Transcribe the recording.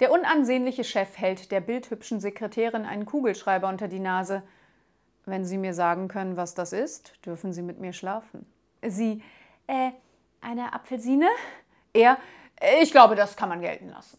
Der unansehnliche Chef hält der bildhübschen Sekretärin einen Kugelschreiber unter die Nase. Wenn Sie mir sagen können, was das ist, dürfen Sie mit mir schlafen. Sie, äh, eine Apfelsine? Er, äh, ich glaube, das kann man gelten lassen.